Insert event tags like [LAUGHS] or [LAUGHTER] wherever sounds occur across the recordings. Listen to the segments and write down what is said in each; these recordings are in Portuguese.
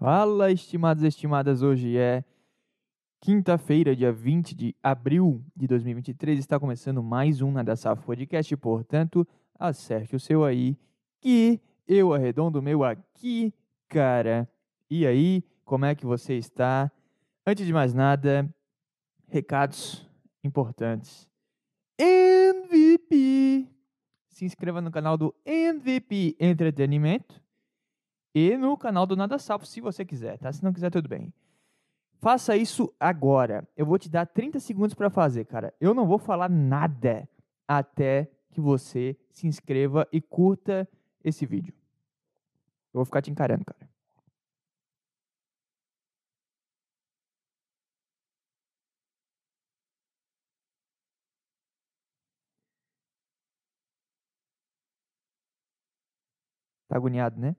Fala, estimados e estimadas, hoje é quinta-feira, dia 20 de abril de 2023, está começando mais um Nada Safo Podcast, portanto, acerte o seu aí, que eu arredondo o meu aqui, cara. E aí, como é que você está? Antes de mais nada, recados importantes. MVP! Se inscreva no canal do MVP Entretenimento e no canal do Nada Salvo, se você quiser, tá? Se não quiser, tudo bem. Faça isso agora. Eu vou te dar 30 segundos para fazer, cara. Eu não vou falar nada até que você se inscreva e curta esse vídeo. Eu vou ficar te encarando, cara. Tá agoniado, né?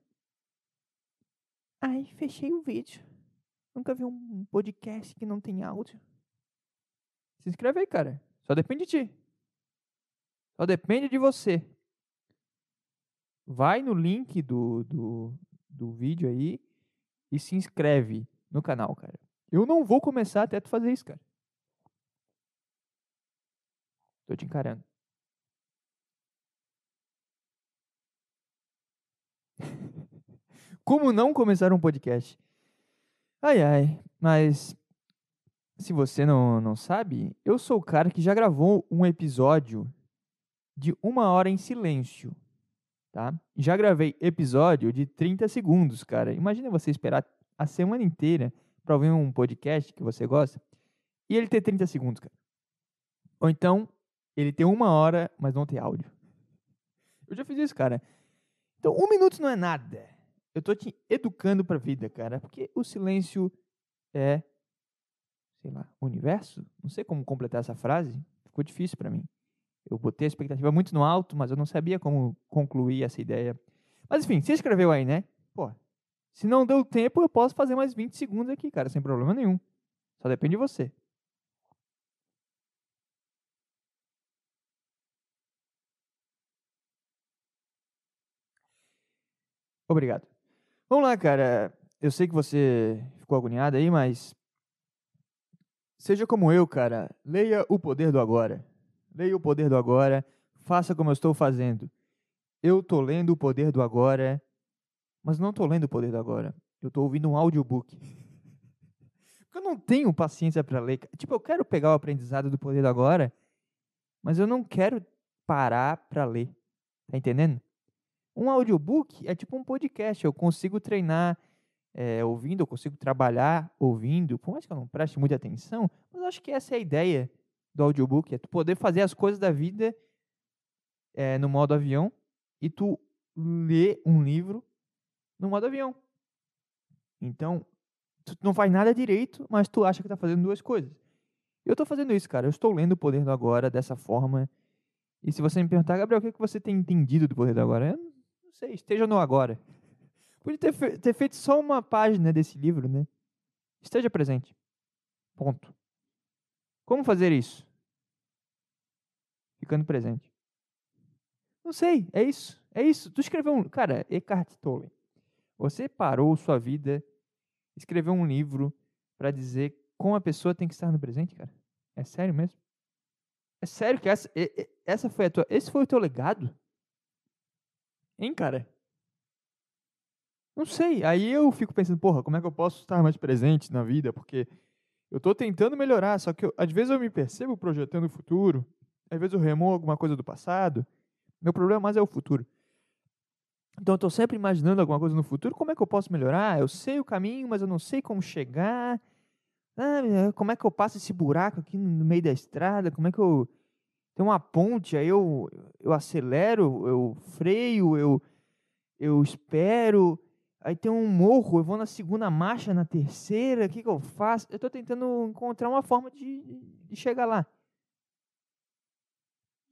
Ai, fechei o vídeo. Nunca vi um podcast que não tem áudio. Se inscreve aí, cara. Só depende de ti. Só depende de você. Vai no link do, do, do vídeo aí e se inscreve no canal, cara. Eu não vou começar até tu fazer isso, cara. Tô te encarando. Como não começar um podcast? Ai, ai, mas se você não, não sabe, eu sou o cara que já gravou um episódio de uma hora em silêncio, tá? Já gravei episódio de 30 segundos, cara. Imagina você esperar a semana inteira para ouvir um podcast que você gosta e ele ter 30 segundos, cara. Ou então, ele ter uma hora, mas não ter áudio. Eu já fiz isso, cara. Então, um minuto não é nada eu tô te educando para a vida, cara, porque o silêncio é, sei lá, universo? Não sei como completar essa frase, ficou difícil para mim. Eu botei a expectativa muito no alto, mas eu não sabia como concluir essa ideia. Mas enfim, você escreveu aí, né? Pô, se não deu tempo, eu posso fazer mais 20 segundos aqui, cara, sem problema nenhum. Só depende de você. Obrigado. Vamos lá, cara. Eu sei que você ficou agoniado aí, mas. Seja como eu, cara. Leia o poder do agora. Leia o poder do agora. Faça como eu estou fazendo. Eu estou lendo o poder do agora, mas não estou lendo o poder do agora. Eu estou ouvindo um audiobook. Porque eu não tenho paciência para ler. Tipo, eu quero pegar o aprendizado do poder do agora, mas eu não quero parar para ler. Tá entendendo? Um audiobook é tipo um podcast. Eu consigo treinar é, ouvindo, eu consigo trabalhar ouvindo. Por mais que eu não preste muita atenção, mas acho que essa é a ideia do audiobook. É tu poder fazer as coisas da vida é, no modo avião e tu ler um livro no modo avião. Então, tu não faz nada direito, mas tu acha que está fazendo duas coisas. Eu estou fazendo isso, cara. Eu estou lendo o Poder do Agora dessa forma. E se você me perguntar, Gabriel, o que, é que você tem entendido do Poder do Agora? Eu sei, esteja no agora. Podia ter, fe ter feito só uma página desse livro, né? Esteja presente. Ponto. Como fazer isso? Ficando presente. Não sei, é isso. É isso. Tu escreveu um. Cara, Eckhart Tolle. Você parou sua vida, escreveu um livro para dizer como a pessoa tem que estar no presente, cara? É sério mesmo? É sério que essa, essa foi a tua, esse foi o teu legado? Hein, cara? Não sei. Aí eu fico pensando, porra, como é que eu posso estar mais presente na vida? Porque eu estou tentando melhorar, só que eu, às vezes eu me percebo projetando o futuro, às vezes eu remo alguma coisa do passado. Meu problema mais é o futuro. Então eu estou sempre imaginando alguma coisa no futuro, como é que eu posso melhorar? Eu sei o caminho, mas eu não sei como chegar. Ah, como é que eu passo esse buraco aqui no meio da estrada? Como é que eu uma ponte, aí eu, eu acelero, eu freio, eu, eu espero. Aí tem um morro, eu vou na segunda marcha, na terceira, o que, que eu faço? Eu estou tentando encontrar uma forma de, de chegar lá.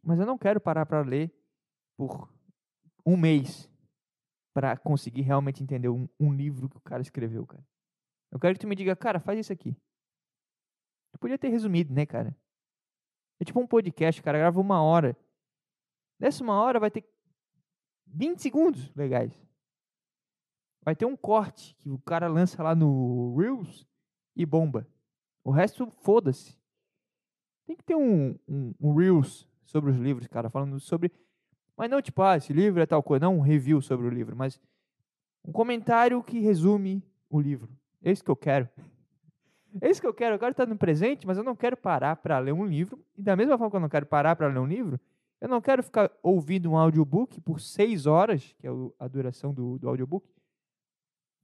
Mas eu não quero parar para ler por um mês para conseguir realmente entender um, um, livro que o cara escreveu, cara. Eu quero que tu me diga, cara, faz isso aqui. Tu podia ter resumido, né, cara? É tipo um podcast, cara, grava uma hora. Nessa uma hora vai ter 20 segundos legais. vai ter um corte que o cara lança lá no Reels e bomba. O resto, foda-se. Tem que ter um, um, um, Reels sobre os livros, cara, falando sobre. Mas não tipo, ah, esse livro é tal coisa. Não um review sobre o livro, mas um comentário que resume o livro. É isso que eu quero. É isso que eu quero. Eu quero estar no presente, mas eu não quero parar para ler um livro. E da mesma forma que eu não quero parar para ler um livro, eu não quero ficar ouvindo um audiobook por seis horas, que é a duração do, do audiobook,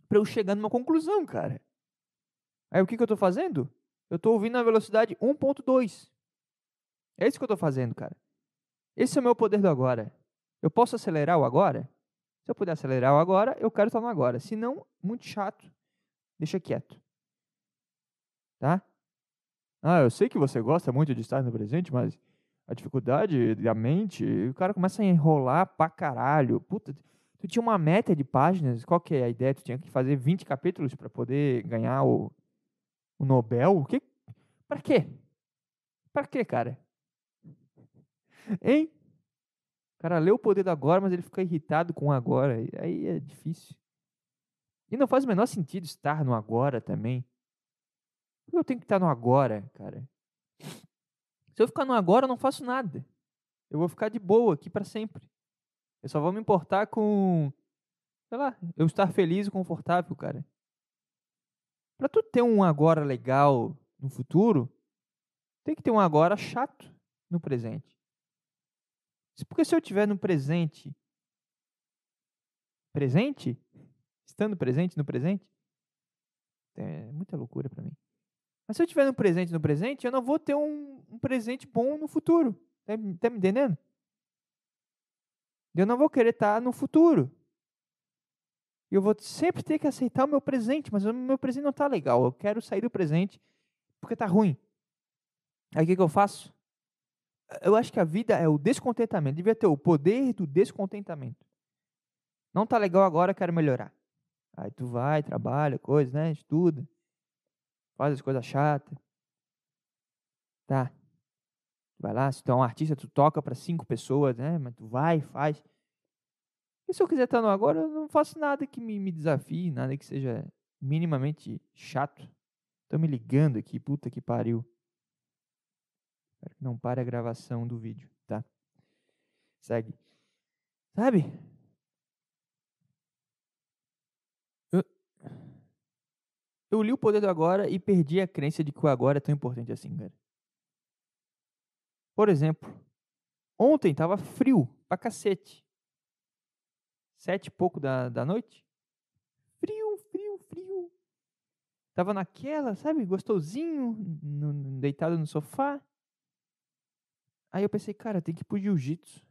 para eu chegar numa conclusão, cara. Aí o que, que eu estou fazendo? Eu estou ouvindo na velocidade 1.2. É isso que eu estou fazendo, cara. Esse é o meu poder do agora. Eu posso acelerar o agora? Se eu puder acelerar o agora, eu quero estar no agora. Se não, muito chato. Deixa quieto. Tá? Ah, eu sei que você gosta muito de estar no presente, mas a dificuldade da mente, o cara começa a enrolar pra caralho. Puta, tu tinha uma meta de páginas, qual que é a ideia? Tu tinha que fazer 20 capítulos para poder ganhar o, o Nobel? O que? Pra quê? Pra quê, cara? Hein? O cara lê o poder do agora, mas ele fica irritado com o agora. Aí é difícil. E não faz o menor sentido estar no agora também. Eu tenho que estar no agora, cara. Se eu ficar no agora, eu não faço nada. Eu vou ficar de boa aqui para sempre. Eu só vou me importar com, sei lá, eu estar feliz e confortável, cara. Para tu ter um agora legal no futuro, tem que ter um agora chato no presente. Porque se eu tiver no presente, presente, estando presente no presente, é muita loucura para mim. Mas se eu tiver no presente no presente, eu não vou ter um, um presente bom no futuro. Tá, tá me entendendo? Eu não vou querer estar no futuro. Eu vou sempre ter que aceitar o meu presente, mas o meu presente não está legal. Eu quero sair do presente porque está ruim. Aí o que, que eu faço? Eu acho que a vida é o descontentamento. Devia ter o poder do descontentamento. Não está legal agora, quero melhorar. Aí tu vai, trabalha, coisa, né? Estuda faz as coisas chatas. Tá. Vai lá, se tu é um artista, tu toca para cinco pessoas, né? Mas tu vai, faz. E se eu quiser estar no agora, eu não faço nada que me, me desafie, nada que seja minimamente chato. Tô me ligando aqui, puta que pariu. Espero que não pare a gravação do vídeo, tá? Segue. Sabe? Eu li o poder do agora e perdi a crença de que o agora é tão importante assim, cara. Por exemplo, ontem tava frio pra cacete. Sete e pouco da, da noite. Frio, frio, frio. Tava naquela, sabe, gostosinho, no, deitado no sofá. Aí eu pensei, cara, tem que ir pro jiu-jitsu.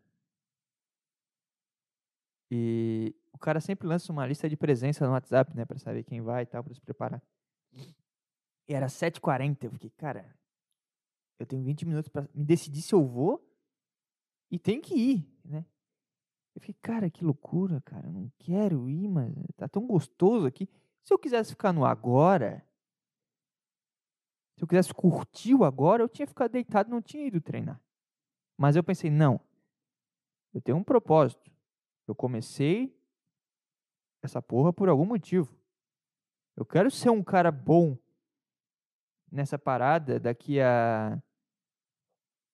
E o cara sempre lança uma lista de presença no WhatsApp, né, para saber quem vai e tal, para se preparar. E era 7h40, eu fiquei, cara, eu tenho 20 minutos para me decidir se eu vou e tenho que ir, né? Eu fiquei, cara, que loucura, cara, eu não quero ir, mas tá tão gostoso aqui. Se eu quisesse ficar no agora, se eu quisesse curtir o agora, eu tinha ficado deitado, não tinha ido treinar. Mas eu pensei, não, eu tenho um propósito. Eu comecei essa porra por algum motivo. Eu quero ser um cara bom nessa parada daqui a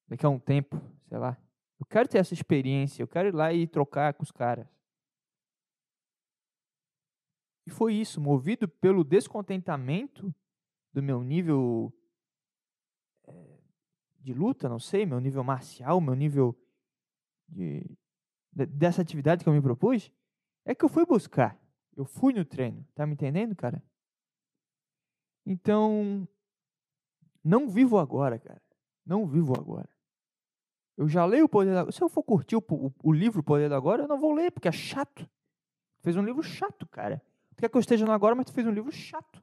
daqui a um tempo, sei lá. Eu quero ter essa experiência, eu quero ir lá e trocar com os caras. E foi isso, movido pelo descontentamento do meu nível é, de luta, não sei, meu nível marcial, meu nível de, dessa atividade que eu me propus, é que eu fui buscar. Eu fui no treino. Tá me entendendo, cara? Então, não vivo agora, cara. Não vivo agora. Eu já leio o Poder da Agora. Se eu for curtir o, o, o livro Poder da Agora, eu não vou ler, porque é chato. Fez um livro chato, cara. Tu quer que eu esteja no agora, mas tu fez um livro chato.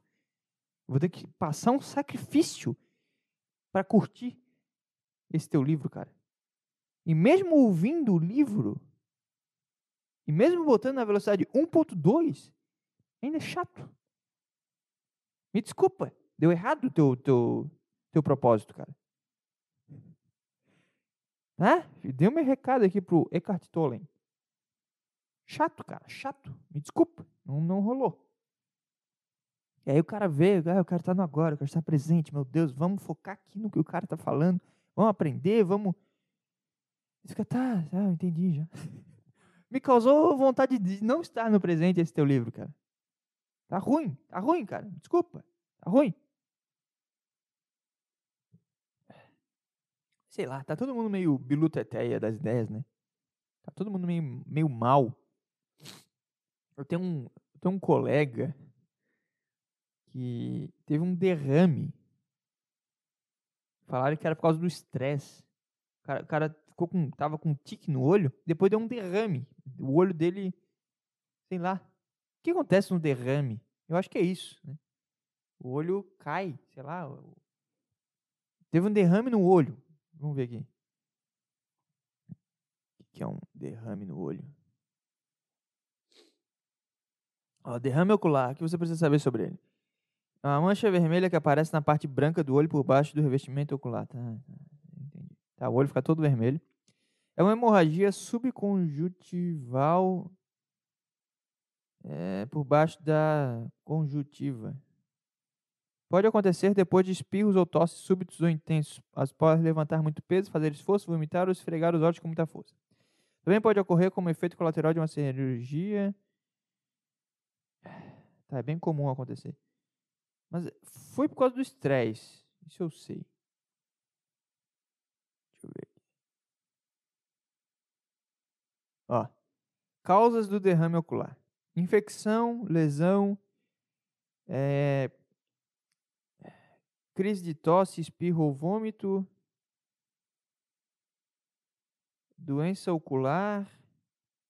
Eu vou ter que passar um sacrifício para curtir esse teu livro, cara. E mesmo ouvindo o livro, e mesmo botando na velocidade 1.2, ainda é chato. Me desculpa, deu errado o teu, teu, teu propósito, cara. Né? Deu meu recado aqui pro Eckhart Tolle. Chato, cara, chato. Me desculpa, Não, não rolou. E aí o cara vê, ah, eu quero estar no agora, eu quero estar presente, meu Deus, vamos focar aqui no que o cara está falando, vamos aprender, vamos. Você fica, tá, tá, eu entendi já. [LAUGHS] Me causou vontade de não estar no presente esse teu livro, cara. Tá ruim, tá ruim, cara. Desculpa, tá ruim. Sei lá, tá todo mundo meio biluteteia das ideias, né? Tá todo mundo meio, meio mal. Eu tenho um, eu tenho um colega que teve um derrame. Falaram que era por causa do estresse. O cara, o cara ficou com, tava com um tique no olho, depois deu um derrame. O olho dele, sei lá. O que acontece no derrame? Eu acho que é isso, né? O olho cai, sei lá. Teve um derrame no olho. Vamos ver aqui. O que é um derrame no olho? Ó, derrame ocular. O que você precisa saber sobre ele? É uma mancha vermelha que aparece na parte branca do olho por baixo do revestimento ocular. Tá, tá, entendi. Tá, o olho fica todo vermelho. É uma hemorragia subconjuntival é, por baixo da conjuntiva. Pode acontecer depois de espirros ou tosses súbitos ou intensos, após levantar muito peso, fazer esforço, vomitar ou esfregar os olhos com muita força. Também pode ocorrer como efeito colateral de uma cirurgia. Tá, é bem comum acontecer. Mas foi por causa do estresse. Isso eu sei. Deixa eu ver. Ó. Causas do derrame ocular: infecção, lesão, é, crise de tosse, espirro ou vômito, doença ocular,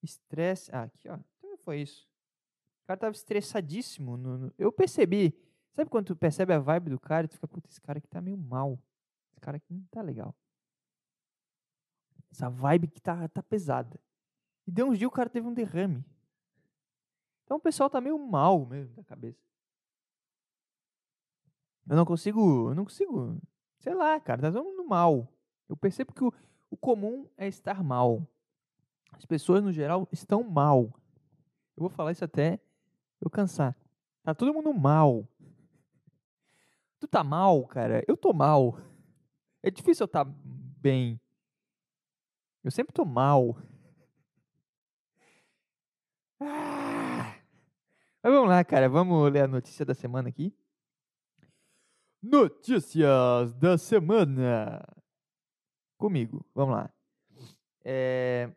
estresse. Ah, aqui, ó. Então foi isso. O cara tava estressadíssimo. No, no, eu percebi. Sabe quando tu percebe a vibe do cara e tu fica, puta, esse cara aqui tá meio mal. Esse cara aqui não tá legal. Essa vibe que tá, tá pesada. E deu uns dias o cara teve um derrame. Então o pessoal tá meio mal mesmo da cabeça. Eu não consigo, eu não consigo, sei lá, cara, tá todo mundo mal. Eu percebo que o, o comum é estar mal. As pessoas no geral estão mal. Eu vou falar isso até eu cansar. Tá todo mundo mal. Tu tá mal, cara? Eu tô mal. É difícil eu tá bem. Eu sempre tô mal. Mas vamos lá, cara. Vamos ler a notícia da semana aqui. Notícias da semana. Comigo, vamos lá. É...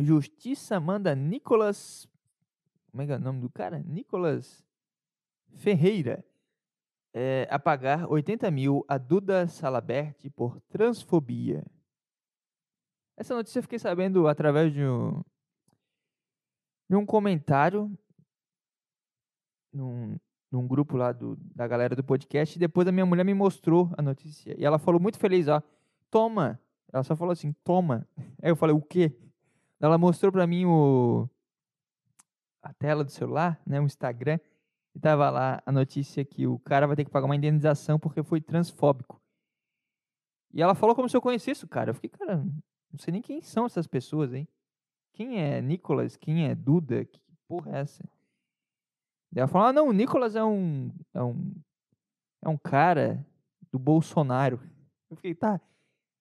Justiça manda Nicolas. Como é que é o nome do cara? Nicolas Ferreira. É, a pagar 80 mil a Duda Salaberti por transfobia. Essa notícia eu fiquei sabendo através de um, de um comentário num, num grupo lá do, da galera do podcast. E depois a minha mulher me mostrou a notícia. E ela falou muito feliz, ó. Toma. Ela só falou assim, toma. [LAUGHS] Aí eu falei, o quê? Ela mostrou pra mim o a tela do celular, né, o Instagram, e tava lá a notícia que o cara vai ter que pagar uma indenização porque foi transfóbico. E ela falou como se eu conhecesse o cara. Eu fiquei, cara, não sei nem quem são essas pessoas, hein? Quem é Nicolas? Quem é Duda? Que porra é essa? Ela falou, ah, não, o Nicolas é um, é um, é um cara do Bolsonaro. Eu fiquei, tá,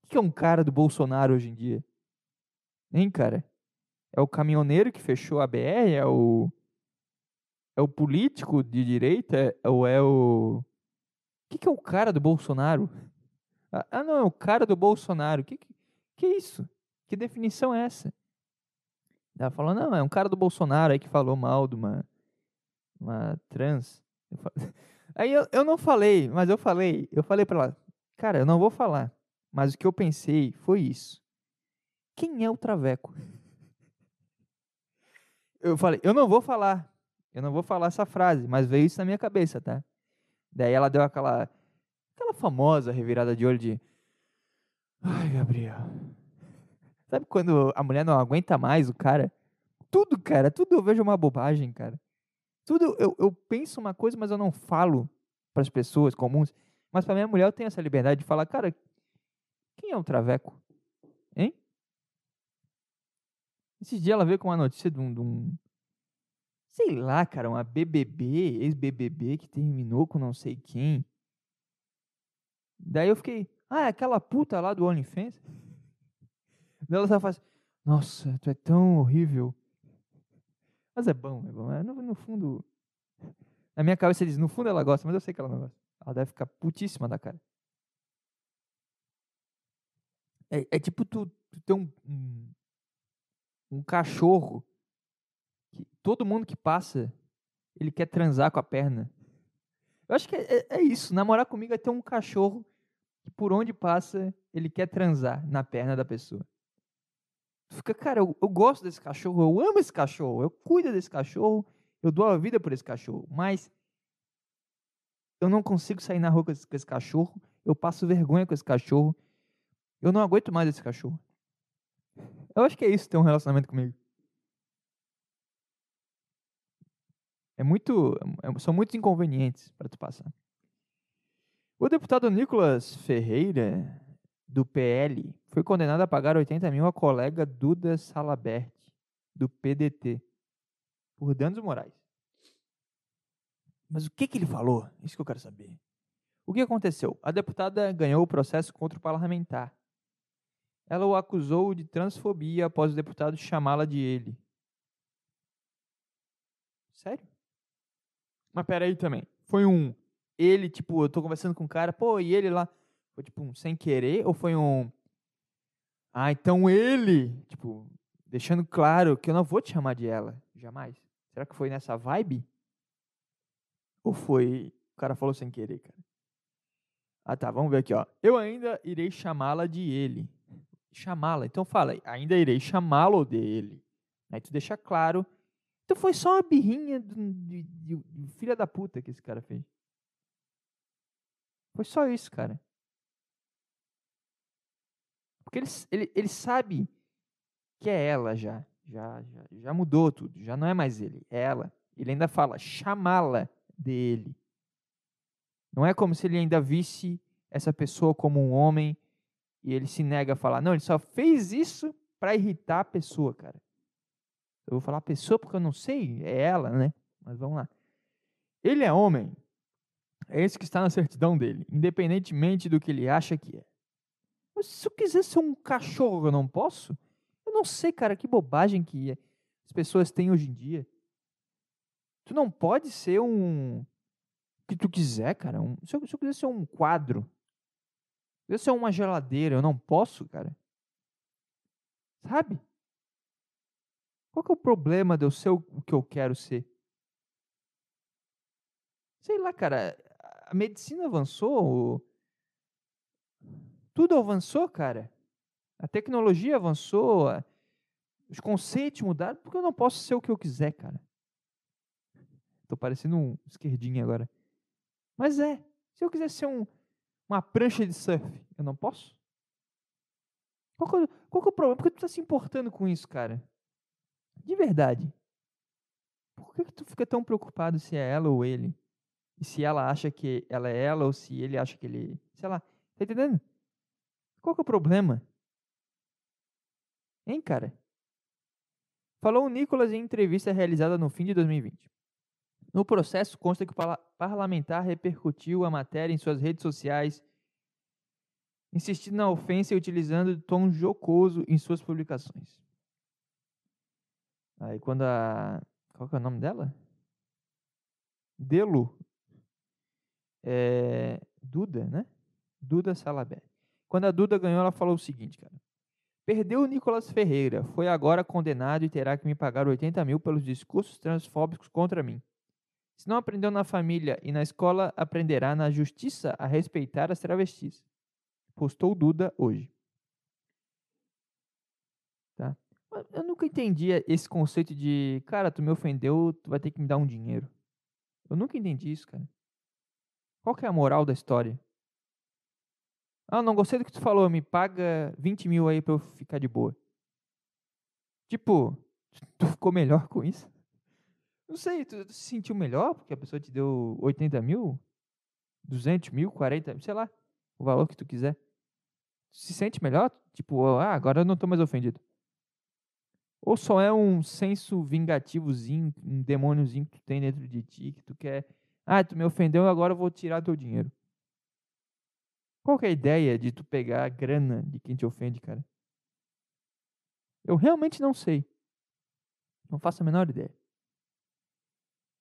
o que é um cara do Bolsonaro hoje em dia? Hein, cara? É o caminhoneiro que fechou a BR? É o, é o político de direita? Ou é o... O que, que é o cara do Bolsonaro? Ah, ah não, é o cara do Bolsonaro. Que, que, que é isso? Que definição é essa? Ela falou, não, é um cara do Bolsonaro aí que falou mal de uma uma trans. [LAUGHS] Aí eu, eu não falei, mas eu falei, eu falei para ela, cara, eu não vou falar, mas o que eu pensei foi isso. Quem é o Traveco? [LAUGHS] Eu falei, eu não vou falar, eu não vou falar essa frase, mas veio isso na minha cabeça, tá? Daí ela deu aquela, aquela famosa revirada de olho de, ai, Gabriel. Sabe quando a mulher não aguenta mais o cara? Tudo, cara, tudo eu vejo uma bobagem, cara. Tudo eu, eu penso uma coisa, mas eu não falo para as pessoas comuns. Mas para minha mulher eu tenho essa liberdade de falar, cara, quem é o Traveco? Hein? Esse dia ela veio com uma notícia de um, de um sei lá, cara, uma BBB, ex-BBB que terminou com não sei quem. Daí eu fiquei, ah, é aquela puta lá do OnlyFans? [LAUGHS] Daí ela só faz, nossa, tu é tão horrível. Mas é bom, é bom. É, no, no fundo, na minha cabeça diz, no fundo ela gosta, mas eu sei que ela não gosta. Ela deve ficar putíssima da cara. É, é tipo tu, tu ter um, um, um cachorro que todo mundo que passa, ele quer transar com a perna. Eu acho que é, é, é isso. Namorar comigo é ter um cachorro que por onde passa, ele quer transar na perna da pessoa. Fica, cara, eu, eu gosto desse cachorro, eu amo esse cachorro, eu cuido desse cachorro, eu dou a vida por esse cachorro, mas eu não consigo sair na rua com esse, com esse cachorro, eu passo vergonha com esse cachorro, eu não aguento mais esse cachorro. Eu acho que é isso ter um relacionamento comigo. É muito, é, são muitos inconvenientes para tu passar. O deputado Nicolas Ferreira, do PL, foi condenado a pagar 80 mil à colega Duda Salabert, do PDT, por danos morais. Mas o que, que ele falou? Isso que eu quero saber. O que aconteceu? A deputada ganhou o processo contra o parlamentar. Ela o acusou de transfobia após o deputado chamá-la de ele. Sério? Mas peraí também. Foi um. Ele, tipo, eu tô conversando com um cara, pô, e ele lá? Foi tipo um sem querer? Ou foi um. Ah, então ele, tipo, deixando claro que eu não vou te chamar de ela, jamais. Será que foi nessa vibe? Ou foi. O cara falou sem querer, cara? Ah, tá, vamos ver aqui, ó. Eu ainda irei chamá-la de ele. Chamá-la. Então fala, ainda irei chamá-lo de ele. Aí tu deixa claro então foi só uma birrinha de, de, de, filha da puta que esse cara fez. Foi só isso, cara. Porque ele, ele, ele sabe que é ela já. Já, já. já mudou tudo. Já não é mais ele. É ela. Ele ainda fala chamá-la dele. Não é como se ele ainda visse essa pessoa como um homem e ele se nega a falar. Não, ele só fez isso para irritar a pessoa, cara. Eu vou falar pessoa porque eu não sei, é ela, né? Mas vamos lá. Ele é homem. É esse que está na certidão dele, independentemente do que ele acha que é. Se eu quiser ser um cachorro, eu não posso? Eu não sei, cara, que bobagem que as pessoas têm hoje em dia. Tu não pode ser um. O que tu quiser, cara. Um... Se, eu, se eu quiser ser um quadro, se eu ser uma geladeira, eu não posso, cara. Sabe? Qual que é o problema de eu ser o que eu quero ser? Sei lá, cara. A medicina avançou. Tudo avançou, cara. A tecnologia avançou. Os conceitos mudaram. Por que eu não posso ser o que eu quiser, cara? Tô parecendo um esquerdinho agora. Mas é. Se eu quiser ser um, uma prancha de surf, eu não posso? Qual que, é, qual que é o problema? Por que tu tá se importando com isso, cara? De verdade. Por que, que tu fica tão preocupado se é ela ou ele? E se ela acha que ela é ela ou se ele acha que ele. Sei lá. Tá entendendo? Qual que é o problema? Hein, cara? Falou o Nicolas em entrevista realizada no fim de 2020. No processo, consta que o parlamentar repercutiu a matéria em suas redes sociais, insistindo na ofensa e utilizando tom jocoso em suas publicações. Aí quando a. Qual que é o nome dela? Delu. É, Duda, né? Duda Salabé. Quando a Duda ganhou, ela falou o seguinte, cara. Perdeu o Nicolas Ferreira, foi agora condenado e terá que me pagar 80 mil pelos discursos transfóbicos contra mim. Se não aprendeu na família e na escola, aprenderá na justiça a respeitar as travestis. Postou Duda hoje. Tá? Eu nunca entendi esse conceito de, cara, tu me ofendeu, tu vai ter que me dar um dinheiro. Eu nunca entendi isso, cara. Qual que é a moral da história? Ah, não gostei do que tu falou, me paga 20 mil aí pra eu ficar de boa. Tipo, tu ficou melhor com isso? Não sei, tu, tu se sentiu melhor porque a pessoa te deu 80 mil? 200 mil, 40, sei lá, o valor que tu quiser. Tu se sente melhor? Tipo, ah, agora eu não tô mais ofendido. Ou só é um senso vingativozinho, um demôniozinho que tu tem dentro de ti, que tu quer. Ah, tu me ofendeu, agora eu vou tirar teu dinheiro. Qual que é a ideia de tu pegar a grana de quem te ofende, cara? Eu realmente não sei. Não faço a menor ideia.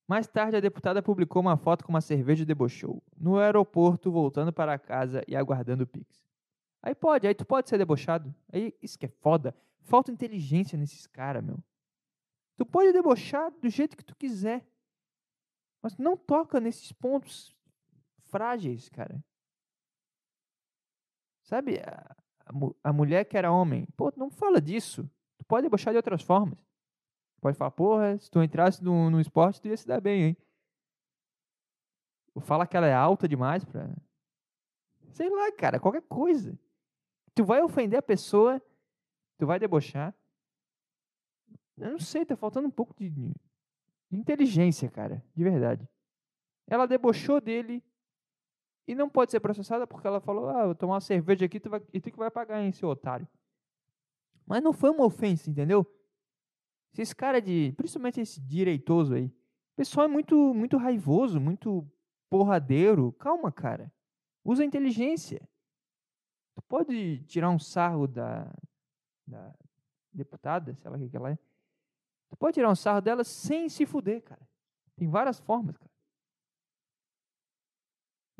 Mais tarde, a deputada publicou uma foto com uma cerveja e debochou. No aeroporto, voltando para casa e aguardando o Pix. Aí pode, aí tu pode ser debochado. Aí isso que é foda. Falta inteligência nesses caras, meu. Tu pode debochar do jeito que tu quiser. Mas não toca nesses pontos frágeis, cara. Sabe, a, a, mulher que era homem, pô, não fala disso. Tu pode debochar de outras formas. Pode falar, porra, se tu entrasse no, no esporte, tu ia se dar bem, hein? Fala que ela é alta demais pra. Sei lá, cara, qualquer coisa. Tu vai ofender a pessoa Tu vai debochar. Eu não sei, tá faltando um pouco de, de inteligência, cara, de verdade. Ela debochou dele e não pode ser processada porque ela falou: Ah, vou tomar uma cerveja aqui tu vai, e tu que vai pagar, hein, seu otário. Mas não foi uma ofensa, entendeu? Esse cara de. Principalmente esse direitoso aí. O pessoal é muito, muito raivoso, muito porradeiro. Calma, cara. Usa inteligência. Tu pode tirar um sarro da, da deputada, sei lá o que ela é, tu pode tirar um sarro dela sem se fuder, cara. Tem várias formas, cara.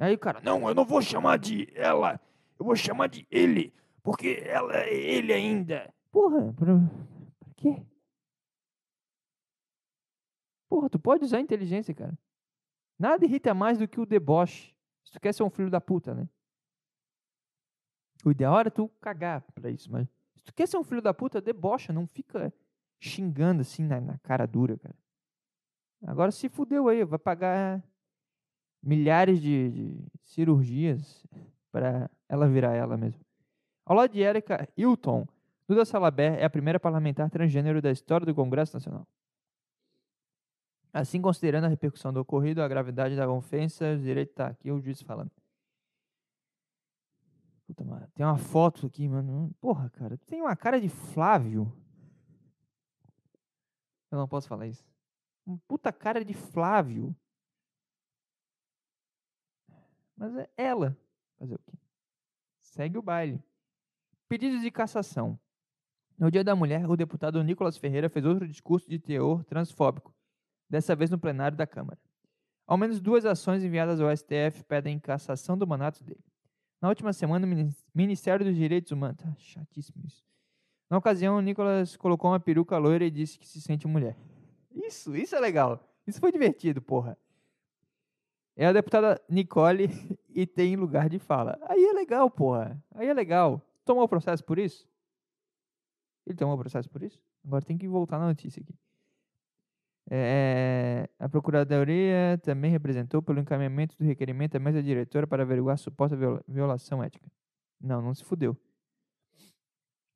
Aí o cara, não, eu não vou chamar de ela, eu vou chamar de ele, porque ela é ele ainda. Porra, pra, pra quê? Porra, tu pode usar inteligência, cara. Nada irrita mais do que o deboche. Se tu quer ser um filho da puta, né? O ideal era tu cagar pra isso, mas se tu quer ser um filho da puta, debocha, não fica xingando assim na, na cara dura, cara. Agora se fudeu aí, vai pagar milhares de, de cirurgias para ela virar ela mesma. Ao lado de Erika Hilton, Duda Salaber é a primeira parlamentar transgênero da história do Congresso Nacional. Assim, considerando a repercussão do ocorrido, a gravidade da ofensa, o direito está aqui, o juiz falando. Puta, mano, tem uma foto aqui, mano. Porra, cara, tu tem uma cara de Flávio. Eu não posso falar isso. Um puta cara de Flávio. Mas é ela. Fazer o quê? Segue o baile. Pedidos de cassação. No Dia da Mulher, o deputado Nicolas Ferreira fez outro discurso de teor transfóbico, dessa vez no plenário da Câmara. Ao menos duas ações enviadas ao STF pedem cassação do mandato dele. Na última semana, o Ministério dos Direitos Humanos. Tá chatíssimo isso. Na ocasião, Nicolas colocou uma peruca loira e disse que se sente mulher. Isso, isso é legal. Isso foi divertido, porra. É a deputada Nicole [LAUGHS] e tem lugar de fala. Aí é legal, porra. Aí é legal. Tomou processo por isso? Ele tomou processo por isso? Agora tem que voltar na notícia aqui. É, a Procuradoria também representou pelo encaminhamento do requerimento à mesa diretora para averiguar suposta violação ética. Não, não se fudeu.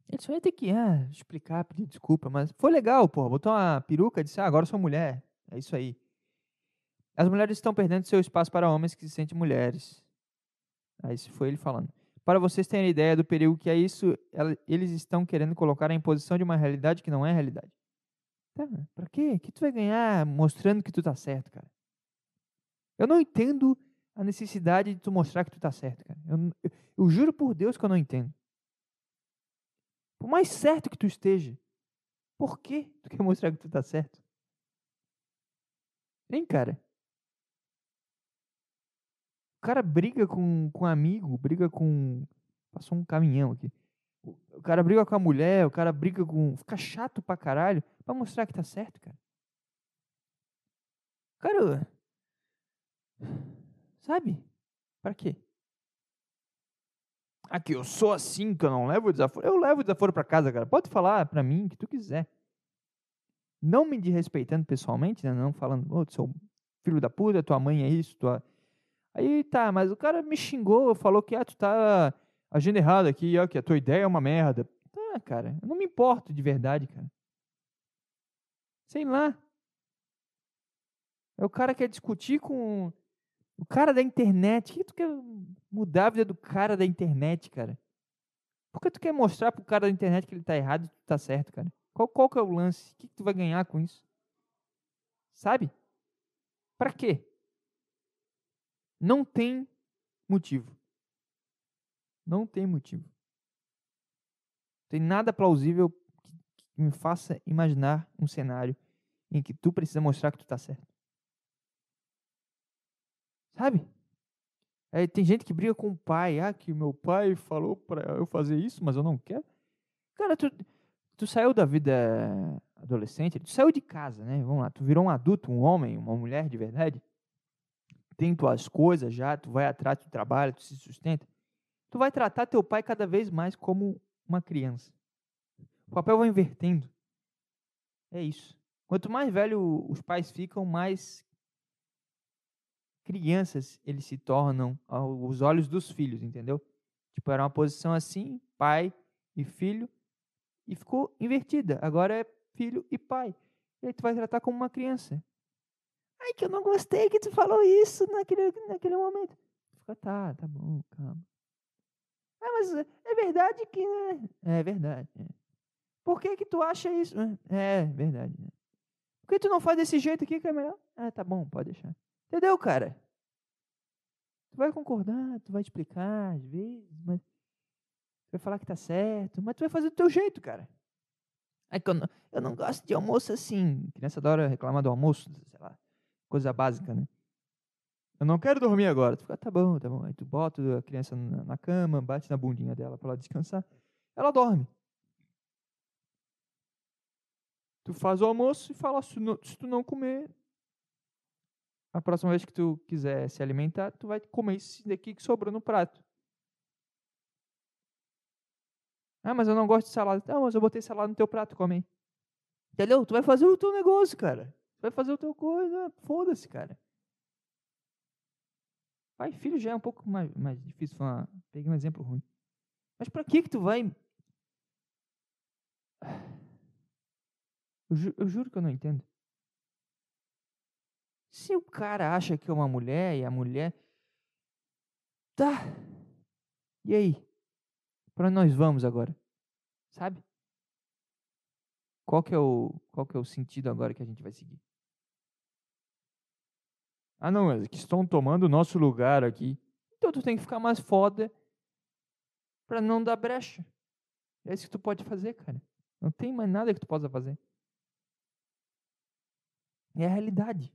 Ele só ia ter que ah, explicar, pedir desculpa, mas foi legal, porra. Botou uma peruca e disse, ah, agora sou mulher. É isso aí. As mulheres estão perdendo seu espaço para homens que se sentem mulheres. Aí isso foi ele falando. Para vocês terem ideia do perigo que é isso, eles estão querendo colocar a imposição de uma realidade que não é realidade. Tá, pra quê? O que tu vai ganhar mostrando que tu tá certo, cara? Eu não entendo a necessidade de tu mostrar que tu tá certo, cara. Eu, eu, eu juro por Deus que eu não entendo. Por mais certo que tu esteja, por que tu quer mostrar que tu tá certo? Hein, cara? O cara briga com, com um amigo, briga com. Passou um caminhão aqui. O cara briga com a mulher, o cara briga com. Fica chato pra caralho pra mostrar que tá certo, cara. Cara. Sabe? Pra quê? Aqui, eu sou assim, que eu não levo o desaforo. Eu levo o desaforo pra casa, cara. Pode falar pra mim o que tu quiser. Não me desrespeitando pessoalmente, né? Não falando, ô, oh, seu filho da puta, tua mãe é isso, tua. Aí tá, mas o cara me xingou, falou que ah, tu tá agindo errado aqui, ó, que a tua ideia é uma merda. Tá, cara, eu não me importo de verdade, cara. Sei lá. É o cara quer discutir com o cara da internet. Por que tu quer mudar a vida do cara da internet, cara? Por que tu quer mostrar pro cara da internet que ele tá errado e tu tá certo, cara? Qual, qual que é o lance? O que, que tu vai ganhar com isso? Sabe? Para quê? Não tem motivo. Não tem motivo. Tem nada plausível que me faça imaginar um cenário em que tu precisa mostrar que tu tá certo. Sabe? É, tem gente que briga com o pai. Ah, que meu pai falou para eu fazer isso, mas eu não quero. Cara, tu, tu saiu da vida adolescente, tu saiu de casa, né? Vamos lá, tu virou um adulto, um homem, uma mulher de verdade. Tem tuas coisas já, tu vai atrás do trabalho, tu se sustenta. Tu vai tratar teu pai cada vez mais como uma criança. O papel vai invertendo. É isso. Quanto mais velho os pais ficam, mais crianças eles se tornam aos olhos dos filhos, entendeu? Tipo, era uma posição assim, pai e filho, e ficou invertida. Agora é filho e pai. E aí tu vai tratar como uma criança. Ai, que eu não gostei que tu falou isso naquele, naquele momento. Fica, tá, tá bom, calma. Ah, mas é verdade que. Né? É verdade. É. Por que que tu acha isso? É, é verdade. É. Por que tu não faz desse jeito aqui que é melhor? Ah, tá bom, pode deixar. Entendeu, cara? Tu vai concordar, tu vai explicar às vezes, mas tu vai falar que tá certo, mas tu vai fazer do teu jeito, cara. É que eu não, eu não gosto de almoço assim. Criança adora reclamar do almoço, sei lá, coisa básica, né? Eu não quero dormir agora. Tu fica, tá bom, tá bom. Aí tu bota a criança na, cama, bate na bundinha dela para ela descansar. Ela dorme. Tu faz o almoço e fala, se, se tu não comer, a próxima vez que tu quiser se alimentar, tu vai comer isso daqui que sobrou no prato. Ah, mas eu não gosto de salada. Não, mas eu botei salada no teu prato, come aí. Entendeu? Tu vai fazer o teu negócio, cara. Vai fazer o teu coisa. Foda-se, cara. Pai e filho já é um pouco mais, mais difícil falar. Peguei um exemplo ruim. Mas pra que que tu vai... Eu, ju eu juro que eu não entendo. Se o cara acha que é uma mulher e a mulher. Tá. E aí? Para nós vamos agora? Sabe? Qual que é o qual que é o sentido agora que a gente vai seguir? Ah, não, que estão tomando o nosso lugar aqui. Então tu tem que ficar mais foda para não dar brecha. É isso que tu pode fazer, cara. Não tem mais nada que tu possa fazer. É a realidade.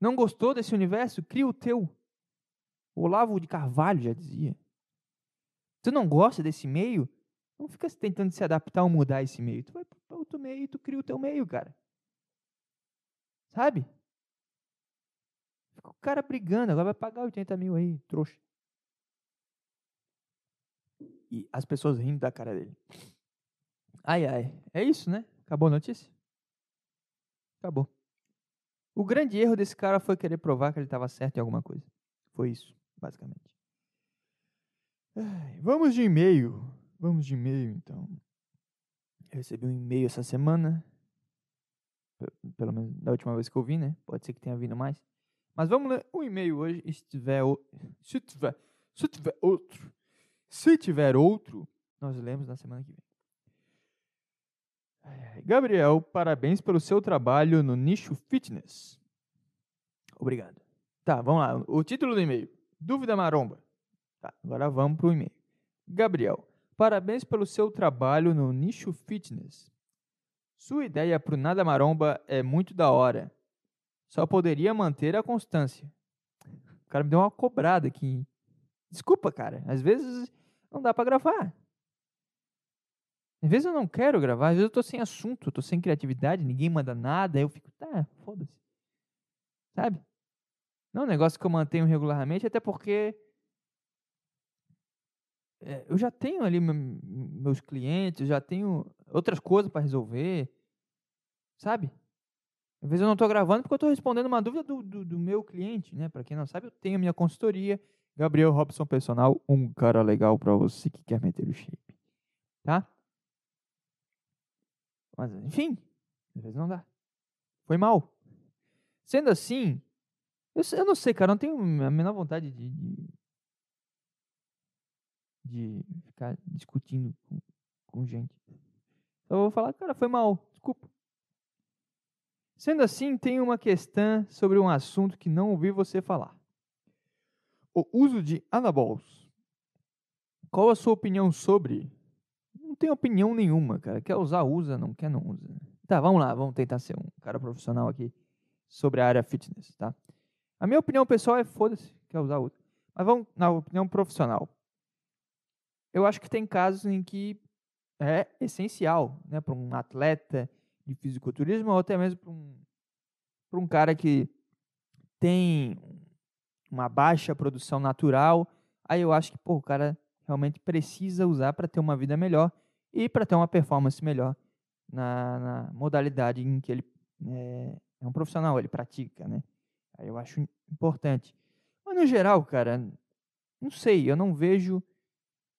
Não gostou desse universo? Cria o teu. O Olavo de Carvalho já dizia. Tu não gosta desse meio? Não fica tentando se adaptar ou mudar esse meio. Tu vai para outro meio e tu cria o teu meio, cara. Sabe? Fica o cara brigando, agora vai pagar 80 mil aí, trouxa. E as pessoas rindo da cara dele. Ai, ai. É isso, né? Acabou a notícia? Acabou. O grande erro desse cara foi querer provar que ele estava certo em alguma coisa. Foi isso, basicamente. Vamos de e-mail. Vamos de e-mail, então. Eu recebi um e-mail essa semana. Pelo menos da última vez que eu vi, né? Pode ser que tenha vindo mais. Mas vamos ler o e-mail hoje. Se tiver, se tiver, se tiver outro, se tiver outro, nós lemos na semana que vem. Gabriel, parabéns pelo seu trabalho no nicho fitness. Obrigado. Tá, vamos lá. O título do e-mail. Dúvida maromba. Tá, agora vamos para o e-mail. Gabriel, parabéns pelo seu trabalho no nicho fitness. Sua ideia para o Nada Maromba é muito da hora. Só poderia manter a constância. O cara me deu uma cobrada aqui. Desculpa, cara. Às vezes não dá para gravar. Às vezes eu não quero gravar, às vezes eu tô sem assunto, tô sem criatividade, ninguém manda nada, eu fico, tá, foda-se. Sabe? Não é um negócio que eu mantenho regularmente, até porque é, eu já tenho ali meus clientes, já tenho outras coisas para resolver, sabe? Às vezes eu não estou gravando porque eu estou respondendo uma dúvida do, do, do meu cliente, né? Para quem não sabe, eu tenho a minha consultoria, Gabriel Robson Personal, um cara legal para você que quer meter o shape, tá? Mas, enfim, às vezes não dá. Foi mal. Sendo assim, eu, eu não sei, cara, não tenho a menor vontade de, de, de ficar discutindo com, com gente. Eu vou falar, cara, foi mal, desculpa. Sendo assim, tem uma questão sobre um assunto que não ouvi você falar. O uso de anabols. Qual a sua opinião sobre? Não tenho opinião nenhuma, cara. Quer usar, usa. Não quer, não usa. Tá, vamos lá. Vamos tentar ser um cara profissional aqui sobre a área fitness, tá? A minha opinião pessoal é foda-se, quer usar, usa. Mas vamos na opinião profissional. Eu acho que tem casos em que é essencial, né, para um atleta de fisiculturismo ou até mesmo para um, um cara que tem uma baixa produção natural. Aí eu acho que pô, o cara realmente precisa usar para ter uma vida melhor e para ter uma performance melhor na, na modalidade em que ele é, é, um profissional, ele pratica, né? Aí eu acho importante. Mas no geral, cara, não sei, eu não vejo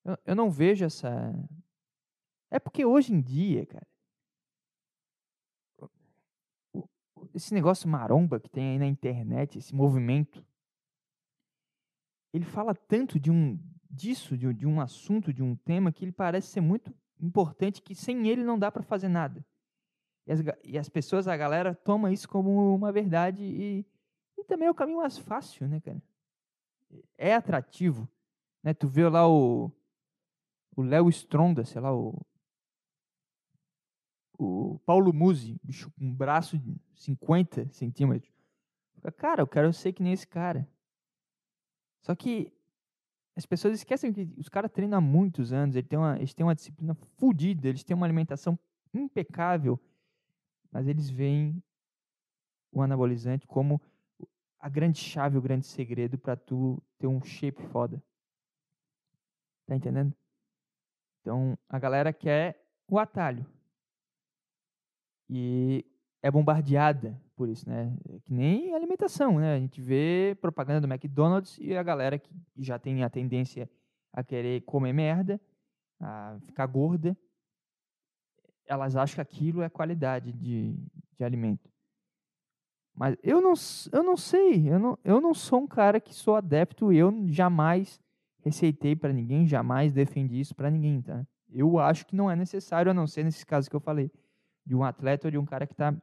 eu, eu não vejo essa é porque hoje em dia, cara, esse negócio maromba que tem aí na internet, esse movimento, ele fala tanto de um disso, de, de um assunto, de um tema que ele parece ser muito importante que sem ele não dá para fazer nada. E as, e as, pessoas, a galera toma isso como uma verdade e, e também é o caminho mais fácil, né, cara? É atrativo, né? Tu vê lá o o Léo Stronda, sei lá, o o Paulo Musi, bicho com um braço de 50 centímetros. Cara, eu quero ser que nem esse cara. Só que as pessoas esquecem que os caras treinam há muitos anos, eles têm uma, eles têm uma disciplina fodida, eles têm uma alimentação impecável, mas eles veem o anabolizante como a grande chave, o grande segredo para tu ter um shape foda. Tá entendendo? Então, a galera quer o atalho e é bombardeada por isso, né? É que nem alimentação, né? A gente vê propaganda do McDonald's e a galera que já tem a tendência a querer comer merda, a ficar gorda, elas acham que aquilo é qualidade de, de alimento. Mas eu não, eu não sei, eu não, eu não sou um cara que sou adepto, eu jamais receitei para ninguém, jamais defendi isso para ninguém, tá? Eu acho que não é necessário, a não ser nesses casos que eu falei de um atleta ou de um cara que está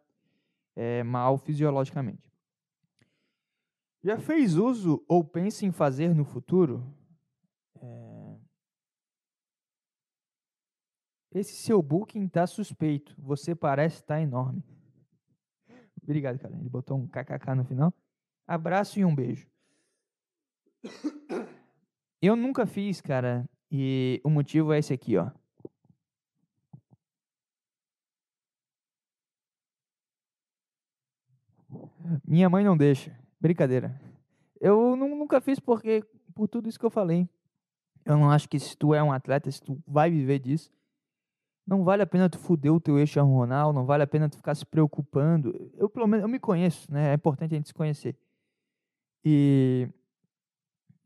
é, mal fisiologicamente. Já fez uso ou pensa em fazer no futuro? É... Esse seu booking está suspeito. Você parece estar tá enorme. Obrigado, cara. Ele botou um kkk no final. Abraço e um beijo. Eu nunca fiz, cara. E o motivo é esse aqui, ó. Minha mãe não deixa. Brincadeira. Eu nunca fiz porque por tudo isso que eu falei. Eu não acho que se tu é um atleta, se tu vai viver disso, não vale a pena tu fuder o teu eixo hormonal, não vale a pena tu ficar se preocupando. Eu pelo menos eu me conheço, né? É importante a gente se conhecer. E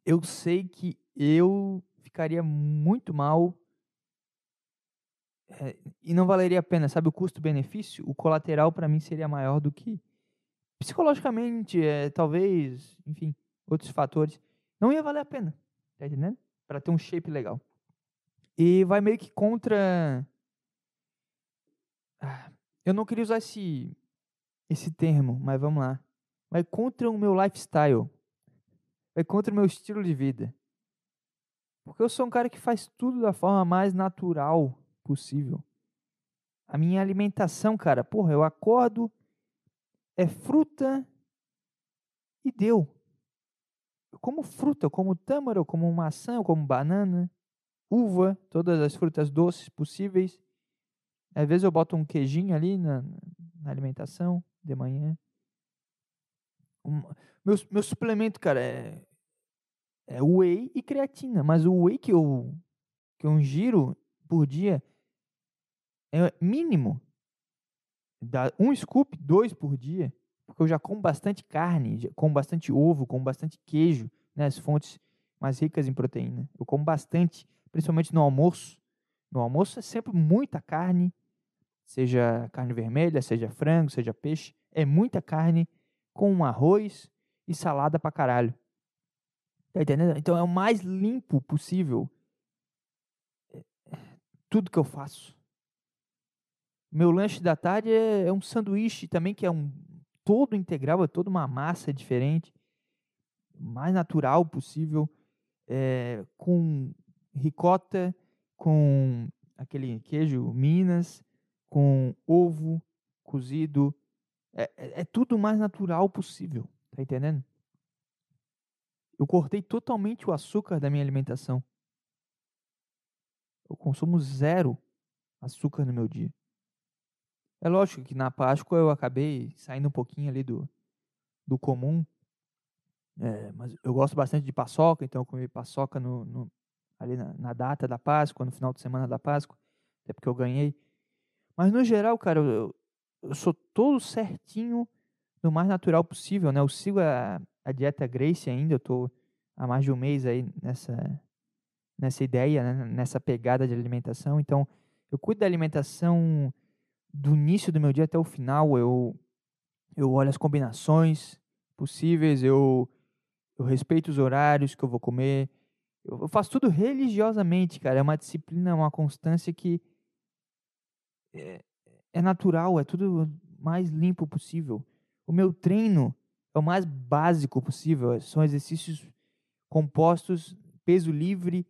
eu sei que eu ficaria muito mal é, e não valeria a pena, sabe o custo-benefício? O colateral para mim seria maior do que psicologicamente, é, talvez, enfim, outros fatores, não ia valer a pena, tá entendendo? Para ter um shape legal. E vai meio que contra. Ah, eu não queria usar esse, esse termo, mas vamos lá. Vai contra o meu lifestyle. Vai contra o meu estilo de vida. Porque eu sou um cara que faz tudo da forma mais natural possível. A minha alimentação, cara, porra, eu acordo, é fruta e deu. Eu como fruta, eu como tâmara, como maçã, como banana, uva, todas as frutas doces possíveis. Às vezes eu boto um queijinho ali na, na alimentação de manhã. Um, meu, meu suplemento, cara, é, é whey e creatina. Mas o whey que eu, que eu giro por dia é mínimo um scoop, dois por dia, porque eu já como bastante carne, como bastante ovo, como bastante queijo, né, as fontes mais ricas em proteína. Eu como bastante, principalmente no almoço. No almoço é sempre muita carne, seja carne vermelha, seja frango, seja peixe, é muita carne com um arroz e salada pra caralho. Tá entendendo? Então é o mais limpo possível é, tudo que eu faço. Meu lanche da tarde é, é um sanduíche também, que é um todo integral, é toda uma massa diferente, mais natural possível, é, com ricota, com aquele queijo Minas, com ovo cozido. É, é, é tudo mais natural possível, tá entendendo? Eu cortei totalmente o açúcar da minha alimentação. Eu consumo zero açúcar no meu dia. É lógico que na Páscoa eu acabei saindo um pouquinho ali do, do comum. É, mas eu gosto bastante de paçoca, então eu comi paçoca no, no ali na, na, data da Páscoa, no final de semana da Páscoa, até porque eu ganhei. Mas no geral, cara, eu, eu sou todo certinho do mais natural possível, né? Eu sigo a, a dieta Grace ainda, eu tô há mais de um mês aí nessa, nessa ideia, né? nessa pegada de alimentação. Então, eu cuido da alimentação do início do meu dia até o final. Eu, eu olho as combinações possíveis, eu, eu respeito os horários que eu vou comer. Eu, eu faço tudo religiosamente, cara. É uma disciplina, uma constância que é, é natural, é tudo mais limpo possível. O meu treino é o mais básico possível. São exercícios compostos, peso livre,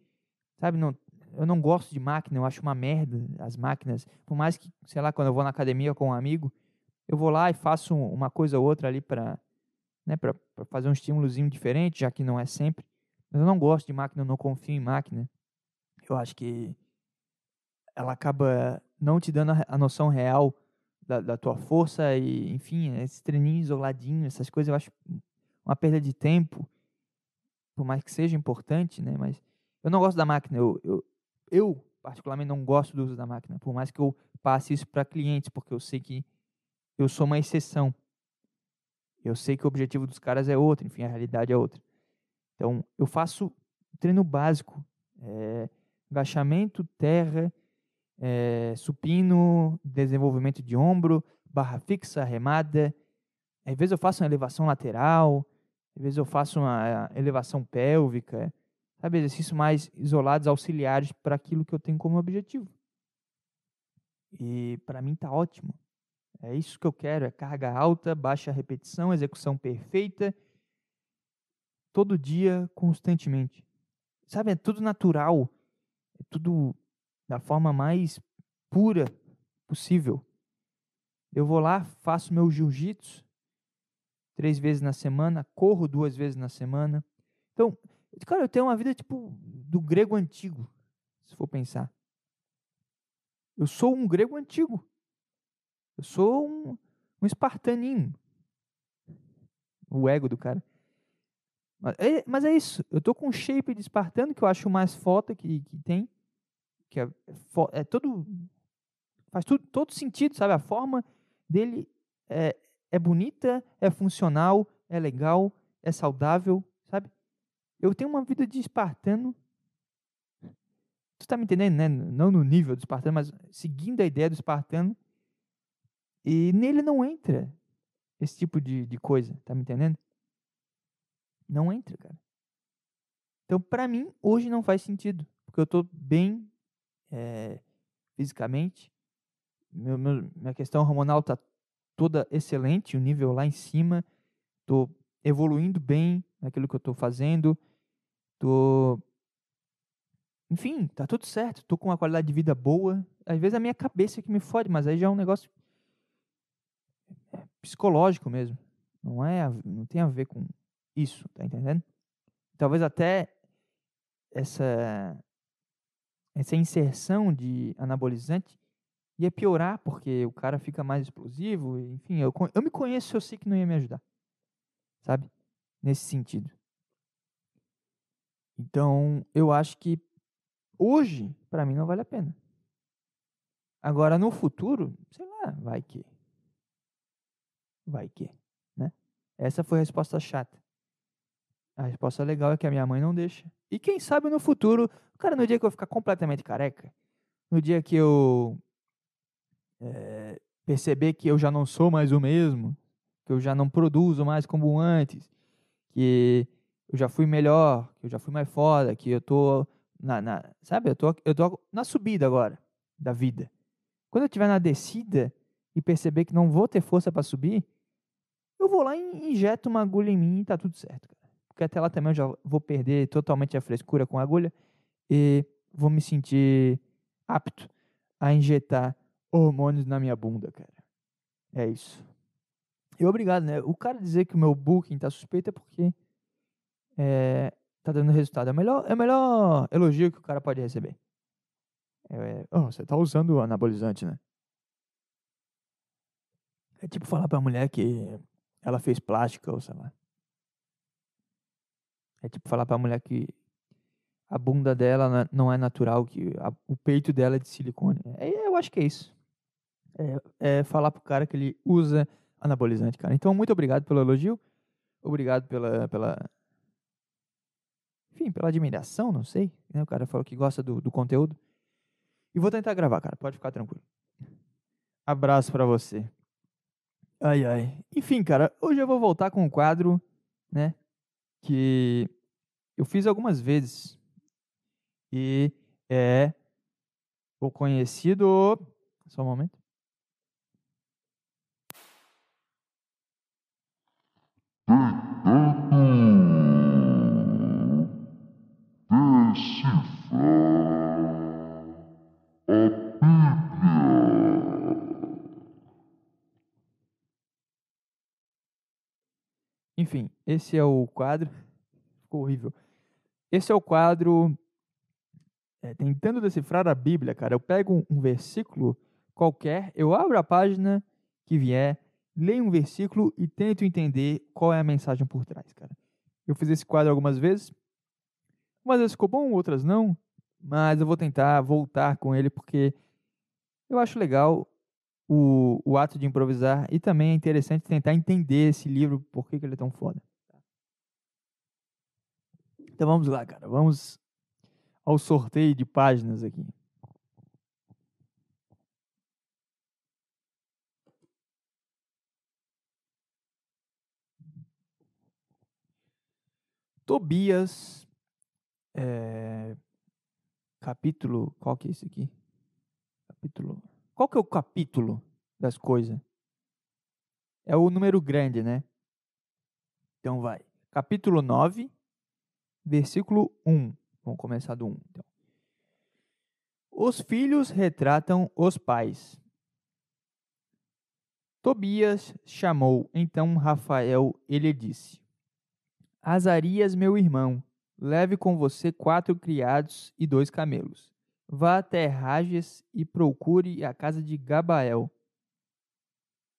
sabe? Não, eu não gosto de máquina, eu acho uma merda as máquinas. Por mais que, sei lá, quando eu vou na academia com um amigo, eu vou lá e faço uma coisa ou outra ali para né, fazer um estímulozinho diferente, já que não é sempre. Mas eu não gosto de máquina, eu não confio em máquina. Eu acho que ela acaba não te dando a noção real da, da tua força e, enfim, esse treininho isoladinho, essas coisas eu acho uma perda de tempo, por mais que seja importante, né? Mas eu não gosto da máquina. Eu, eu, eu particularmente não gosto do uso da máquina, por mais que eu passe isso para clientes, porque eu sei que eu sou uma exceção. Eu sei que o objetivo dos caras é outro, enfim, a realidade é outra. Então, eu faço treino básico, é, agachamento, terra, é, supino, desenvolvimento de ombro, barra fixa, remada. Às vezes eu faço uma elevação lateral, às vezes eu faço uma elevação pélvica, sabe, exercícios mais isolados, auxiliares para aquilo que eu tenho como objetivo. E para mim tá ótimo. É isso que eu quero, é carga alta, baixa repetição, execução perfeita, todo dia, constantemente. Sabe, é tudo natural, é tudo da forma mais pura possível. Eu vou lá, faço meu jiu-jitsu três vezes na semana, corro duas vezes na semana. Então, cara, eu tenho uma vida tipo do grego antigo, se for pensar. Eu sou um grego antigo. Eu sou um, um espartaninho. O ego do cara. Mas é, mas é isso. Eu tô com um shape de espartano que eu acho mais foda que, que tem que é, é todo faz tudo, todo sentido, sabe? A forma dele é, é bonita, é funcional, é legal, é saudável, sabe? Eu tenho uma vida de espartano. Tu tá me entendendo, né? Não no nível do espartano, mas seguindo a ideia do espartano. E nele não entra esse tipo de, de coisa, tá me entendendo? Não entra, cara. Então, para mim, hoje não faz sentido, porque eu tô bem é, fisicamente. Meu, meu, minha questão hormonal está toda excelente, o nível lá em cima. Estou evoluindo bem naquilo que eu estou fazendo. Tô... Enfim, tá tudo certo. Estou com uma qualidade de vida boa. Às vezes a minha cabeça é que me fode, mas aí já é um negócio é, psicológico mesmo. Não é, não tem a ver com isso, tá entendendo? Talvez até essa essa inserção de anabolizante ia piorar, porque o cara fica mais explosivo, enfim, eu, eu me conheço, eu sei que não ia me ajudar, sabe? Nesse sentido. Então, eu acho que hoje, para mim, não vale a pena. Agora, no futuro, sei lá, vai que. Vai que, né? Essa foi a resposta chata. A resposta legal é que a minha mãe não deixa. E quem sabe no futuro, cara, no dia que eu ficar completamente careca, no dia que eu é, perceber que eu já não sou mais o mesmo, que eu já não produzo mais como antes, que eu já fui melhor, que eu já fui mais foda, que eu tô na, na sabe, eu tô, eu tô na subida agora da vida. Quando eu estiver na descida e perceber que não vou ter força para subir, eu vou lá e injeto uma agulha em mim e tá tudo certo, cara. Porque até lá também eu já vou perder totalmente a frescura com a agulha e vou me sentir apto a injetar hormônios na minha bunda, cara. É isso. E obrigado, né? O cara dizer que o meu booking tá suspeito é porque é, tá dando resultado. É o melhor, é melhor elogio que o cara pode receber. É, oh, você tá usando anabolizante, né? É tipo falar pra mulher que ela fez plástica ou sei lá. É tipo falar pra mulher que a bunda dela não é natural, que a, o peito dela é de silicone. É, eu acho que é isso. É, é falar pro cara que ele usa anabolizante, cara. Então, muito obrigado pelo elogio. Obrigado pela, pela enfim, pela admiração, não sei. Né? O cara falou que gosta do, do conteúdo. E vou tentar gravar, cara. Pode ficar tranquilo. Abraço para você. Ai, ai. Enfim, cara, hoje eu vou voltar com um quadro, né? Que eu fiz algumas vezes. E é o conhecido. Só um momento. Enfim, esse é o quadro. Ficou horrível. Esse é o quadro é, tentando decifrar a Bíblia, cara. Eu pego um, um versículo qualquer, eu abro a página que vier, leio um versículo e tento entender qual é a mensagem por trás, cara. Eu fiz esse quadro algumas vezes. Umas vezes ficou bom, outras não. Mas eu vou tentar voltar com ele porque eu acho legal o, o ato de improvisar e também é interessante tentar entender esse livro, por que, que ele é tão foda. Então vamos lá, cara. Vamos ao sorteio de páginas aqui. Tobias, é, capítulo, qual que é esse aqui? Capítulo qual que é o capítulo das coisas? É o número grande, né? Então vai. Capítulo 9, versículo 1. Vamos começar do 1. Então. Os filhos retratam os pais. Tobias chamou então Rafael e lhe disse: Azarias, meu irmão, leve com você quatro criados e dois camelos. Vá até Rages e procure a casa de Gabael.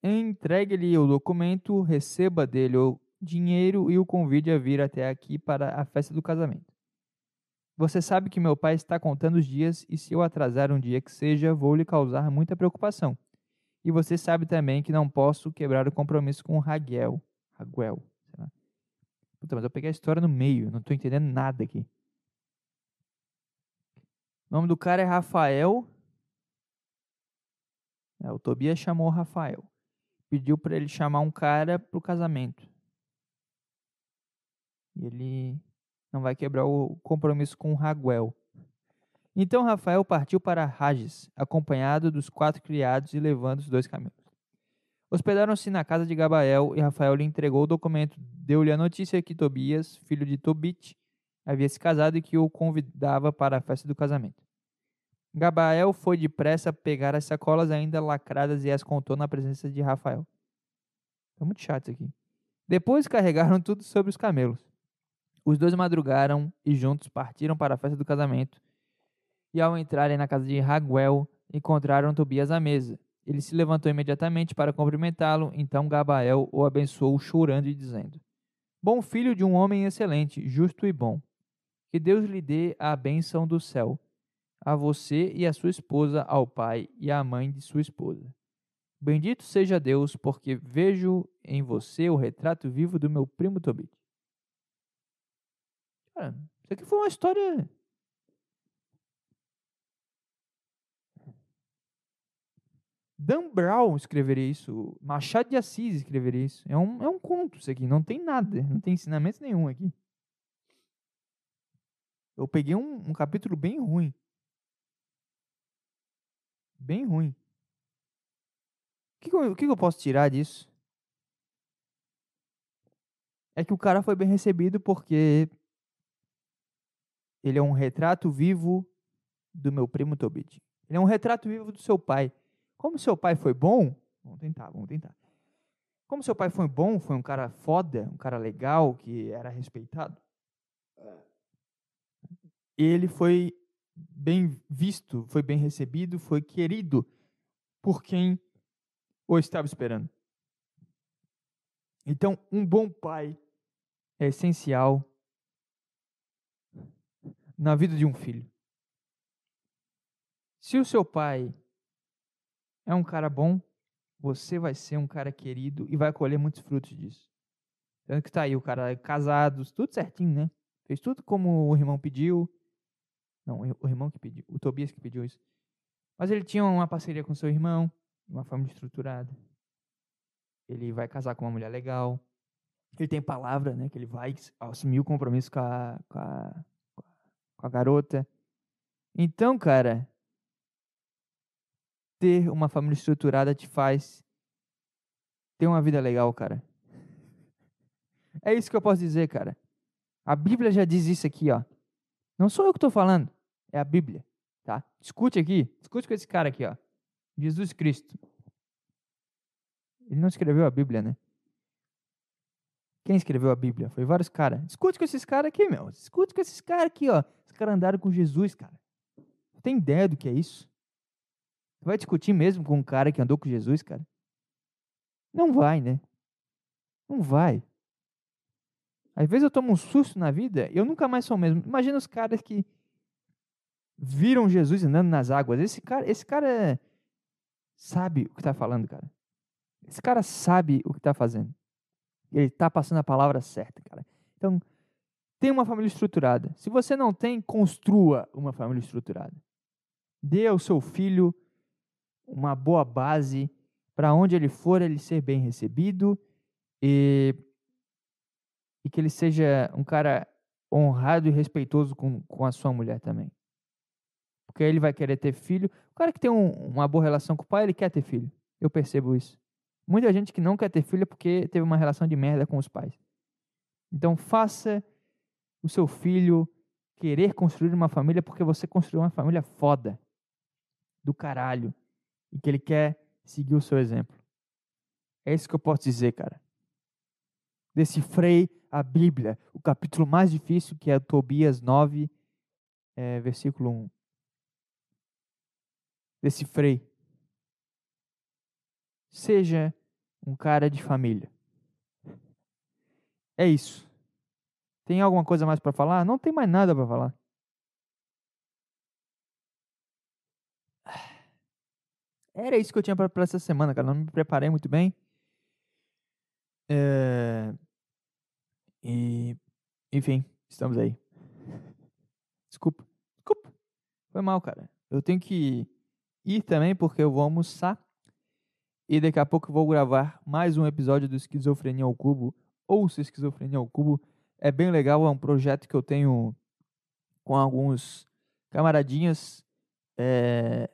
Entregue-lhe o documento, receba dele o dinheiro e o convide a vir até aqui para a festa do casamento. Você sabe que meu pai está contando os dias e se eu atrasar um dia que seja, vou lhe causar muita preocupação. E você sabe também que não posso quebrar o compromisso com Raguel. Raguel. Puta, mas eu peguei a história no meio, não estou entendendo nada aqui. O nome do cara é Rafael. É, o Tobias chamou Rafael. Pediu para ele chamar um cara para o casamento. E ele não vai quebrar o compromisso com Raguel. Então Rafael partiu para Rages, acompanhado dos quatro criados e levando os dois camelos. Hospedaram-se na casa de Gabael e Rafael lhe entregou o documento. Deu-lhe a notícia que Tobias, filho de Tobit, havia se casado e que o convidava para a festa do casamento. Gabael foi depressa pegar as sacolas ainda lacradas e as contou na presença de Rafael. Tá muito chato isso aqui. Depois carregaram tudo sobre os camelos. Os dois madrugaram e juntos partiram para a festa do casamento. E ao entrarem na casa de Raguel, encontraram Tobias à mesa. Ele se levantou imediatamente para cumprimentá-lo, então Gabael o abençoou chorando e dizendo: Bom filho de um homem excelente, justo e bom. Que Deus lhe dê a bênção do céu, a você e a sua esposa, ao pai e à mãe de sua esposa. Bendito seja Deus, porque vejo em você o retrato vivo do meu primo Tobit. Cara, isso aqui foi uma história. Dan Brown escreveria isso. Machado de Assis escreveria isso. É um, é um conto isso aqui. Não tem nada. Não tem ensinamento nenhum aqui. Eu peguei um, um capítulo bem ruim. Bem ruim. que, que, eu, o que, que eu posso tirar disso? É que o cara foi bem recebido porque ele é um retrato vivo do meu primo Tobit. Ele é um retrato vivo do seu pai. Como seu pai foi bom, vamos tentar, vamos tentar. Como seu pai foi bom, foi um cara foda, um cara legal, que era respeitado, ele foi bem visto, foi bem recebido, foi querido por quem o estava esperando. Então, um bom pai é essencial na vida de um filho. Se o seu pai é um cara bom, você vai ser um cara querido e vai colher muitos frutos disso. Tanto que tá aí o cara casados, tudo certinho, né? Fez tudo como o irmão pediu. Não, o irmão que pediu, o Tobias que pediu isso. Mas ele tinha uma parceria com seu irmão, uma família estruturada. Ele vai casar com uma mulher legal. Ele tem palavra, né? Que ele vai assumir o compromisso com a, com a, com a garota. Então, cara, ter uma família estruturada te faz ter uma vida legal, cara. É isso que eu posso dizer, cara. A Bíblia já diz isso aqui, ó. Não sou eu que estou falando, é a Bíblia, tá? Escute aqui, escute com esse cara aqui, ó. Jesus Cristo. Ele não escreveu a Bíblia, né? Quem escreveu a Bíblia? Foi vários caras. Escute com esses caras aqui, meu. Escute com esses caras aqui, ó. Os caras andaram com Jesus, cara. Tem ideia do que é isso? vai discutir mesmo com um cara que andou com Jesus, cara? Não vai, né? Não vai. Às vezes eu tomo um susto na vida e eu nunca mais sou o mesmo. Imagina os caras que viram Jesus andando nas águas. Esse cara, esse cara sabe o que está falando, cara. Esse cara sabe o que está fazendo. Ele está passando a palavra certa, cara. Então, tem uma família estruturada. Se você não tem, construa uma família estruturada. Dê ao seu filho uma boa base para onde ele for, ele ser bem recebido e, e que ele seja um cara honrado e respeitoso com, com a sua mulher também. Porque ele vai querer ter filho. O cara que tem um, uma boa relação com o pai, ele quer ter filho. Eu percebo isso. Muita gente que não quer ter filho é porque teve uma relação de merda com os pais. Então faça o seu filho querer construir uma família porque você construiu uma família foda. Do caralho e que ele quer seguir o seu exemplo. É isso que eu posso dizer, cara. Decifrei a Bíblia, o capítulo mais difícil, que é Tobias 9, é, versículo 1. Decifrei. Seja um cara de família. É isso. Tem alguma coisa mais para falar? Não tem mais nada para falar. Era isso que eu tinha para essa semana, cara. Não me preparei muito bem. É... E, enfim, estamos aí. Desculpa. Desculpa. Foi mal, cara. Eu tenho que ir também porque eu vou almoçar. E daqui a pouco eu vou gravar mais um episódio do Esquizofrenia ao Cubo. Ouça Esquizofrenia ao Cubo. É bem legal, é um projeto que eu tenho com alguns camaradinhas é,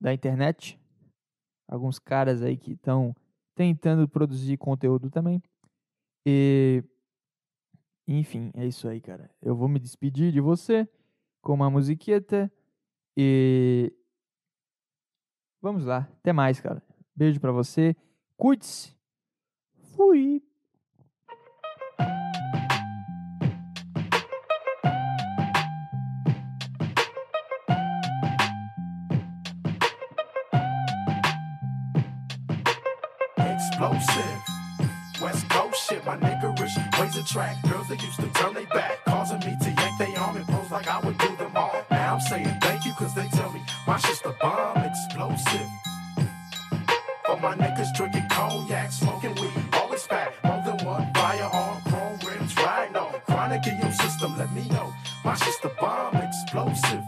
da internet alguns caras aí que estão tentando produzir conteúdo também. E enfim, é isso aí, cara. Eu vou me despedir de você com uma musiqueta e vamos lá. Até mais, cara. Beijo para você. Cuide-se. Fui. explosive. West Coast shit, my niggerish ways attract girls that used to turn their back, causing me to yank they arm and pose like I would do them all. Now I'm saying thank you, cause they tell me my shit's the bomb explosive. For my niggas drinking cognac, smoking weed, always fat, more than one firearm, chrome rims, right? No, chronic in your system, let me know. My shit's the bomb explosive.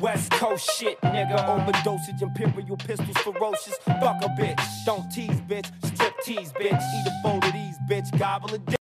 West Coast shit, nigga. Overdosage, imperial pistols, ferocious. Fuck a bitch. Don't tease, bitch. Strip tease, bitch. Eat a bowl of these, bitch. Gobble a dick.